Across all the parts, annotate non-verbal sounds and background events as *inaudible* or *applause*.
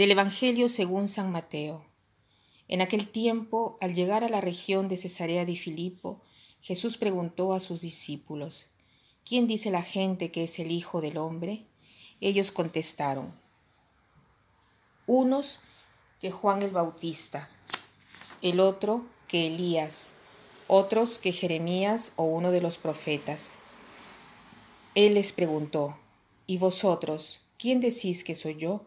Del Evangelio según San Mateo. En aquel tiempo, al llegar a la región de Cesarea de Filipo, Jesús preguntó a sus discípulos, ¿Quién dice la gente que es el Hijo del Hombre? Ellos contestaron, unos que Juan el Bautista, el otro que Elías, otros que Jeremías o uno de los profetas. Él les preguntó, ¿y vosotros, quién decís que soy yo?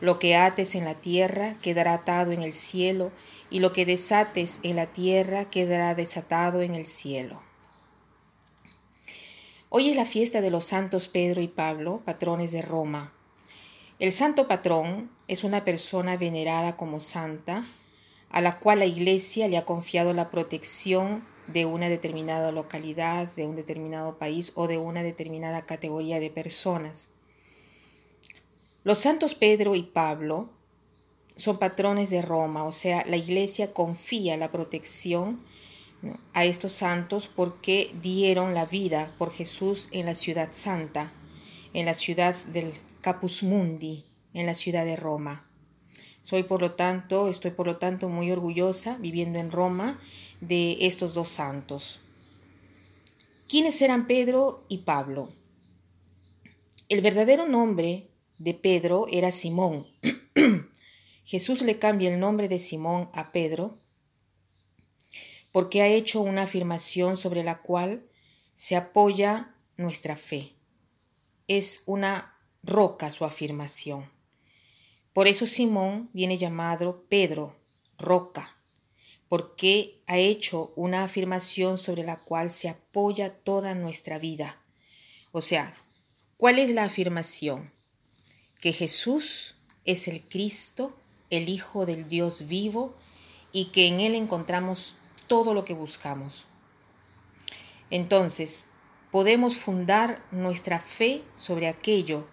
lo que ates en la tierra quedará atado en el cielo, y lo que desates en la tierra quedará desatado en el cielo. Hoy es la fiesta de los santos Pedro y Pablo, patrones de Roma. El santo patrón es una persona venerada como santa, a la cual la Iglesia le ha confiado la protección de una determinada localidad, de un determinado país o de una determinada categoría de personas. Los santos Pedro y Pablo son patrones de Roma, o sea, la iglesia confía la protección a estos santos porque dieron la vida por Jesús en la ciudad santa, en la ciudad del Capus Mundi, en la ciudad de Roma. Soy por lo tanto, estoy por lo tanto muy orgullosa viviendo en Roma de estos dos santos. ¿Quiénes eran Pedro y Pablo? El verdadero nombre de Pedro era Simón. *clears throat* Jesús le cambia el nombre de Simón a Pedro porque ha hecho una afirmación sobre la cual se apoya nuestra fe. Es una roca su afirmación. Por eso Simón viene llamado Pedro, roca, porque ha hecho una afirmación sobre la cual se apoya toda nuestra vida. O sea, ¿cuál es la afirmación? Que Jesús es el Cristo, el Hijo del Dios vivo, y que en Él encontramos todo lo que buscamos. Entonces, podemos fundar nuestra fe sobre aquello,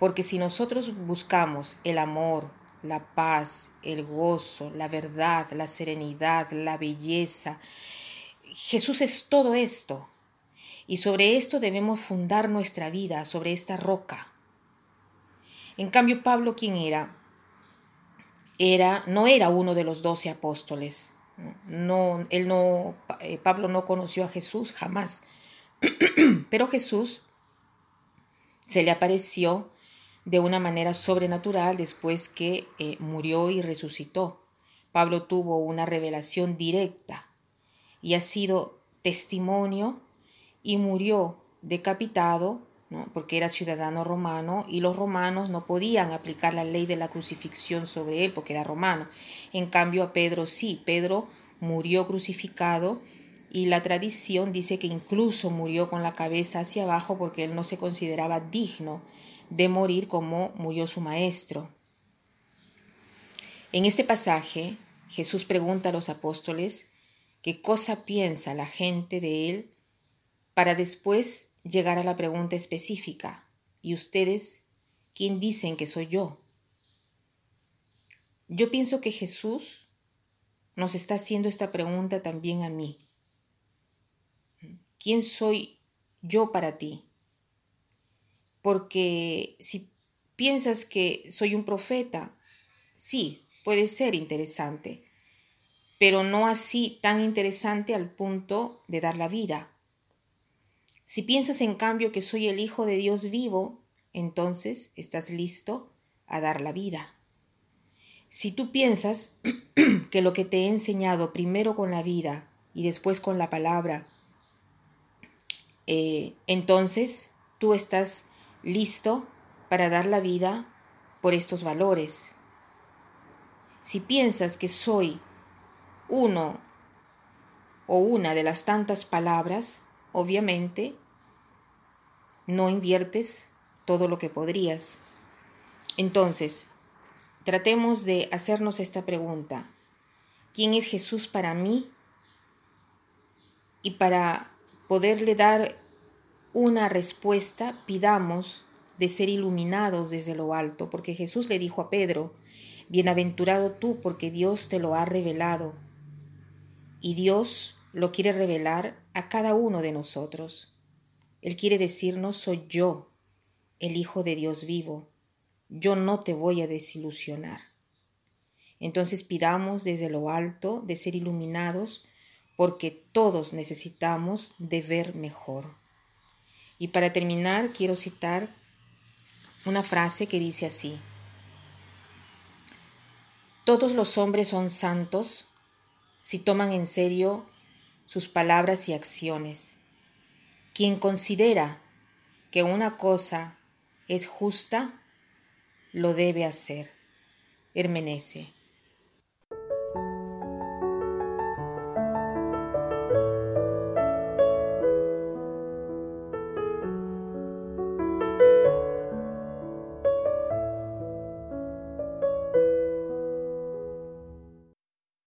porque si nosotros buscamos el amor, la paz, el gozo, la verdad, la serenidad, la belleza, Jesús es todo esto. Y sobre esto debemos fundar nuestra vida, sobre esta roca. En cambio, Pablo, ¿quién era? Era, no era uno de los doce apóstoles. No, él no, eh, Pablo no conoció a Jesús jamás. *clears throat* Pero Jesús se le apareció de una manera sobrenatural después que eh, murió y resucitó. Pablo tuvo una revelación directa y ha sido testimonio y murió decapitado porque era ciudadano romano y los romanos no podían aplicar la ley de la crucifixión sobre él porque era romano. En cambio a Pedro sí, Pedro murió crucificado y la tradición dice que incluso murió con la cabeza hacia abajo porque él no se consideraba digno de morir como murió su maestro. En este pasaje Jesús pregunta a los apóstoles qué cosa piensa la gente de él para después llegar a la pregunta específica. ¿Y ustedes quién dicen que soy yo? Yo pienso que Jesús nos está haciendo esta pregunta también a mí. ¿Quién soy yo para ti? Porque si piensas que soy un profeta, sí, puede ser interesante, pero no así tan interesante al punto de dar la vida. Si piensas en cambio que soy el Hijo de Dios vivo, entonces estás listo a dar la vida. Si tú piensas *clears throat* que lo que te he enseñado primero con la vida y después con la palabra, eh, entonces tú estás listo para dar la vida por estos valores. Si piensas que soy uno o una de las tantas palabras, obviamente no inviertes todo lo que podrías. Entonces, tratemos de hacernos esta pregunta. ¿Quién es Jesús para mí? Y para poderle dar una respuesta, pidamos de ser iluminados desde lo alto, porque Jesús le dijo a Pedro, Bienaventurado tú, porque Dios te lo ha revelado. Y Dios lo quiere revelar a cada uno de nosotros. Él quiere decirnos, soy yo, el Hijo de Dios vivo. Yo no te voy a desilusionar. Entonces pidamos desde lo alto de ser iluminados porque todos necesitamos de ver mejor. Y para terminar, quiero citar una frase que dice así. Todos los hombres son santos si toman en serio sus palabras y acciones. Quien considera que una cosa es justa, lo debe hacer. Hermenece.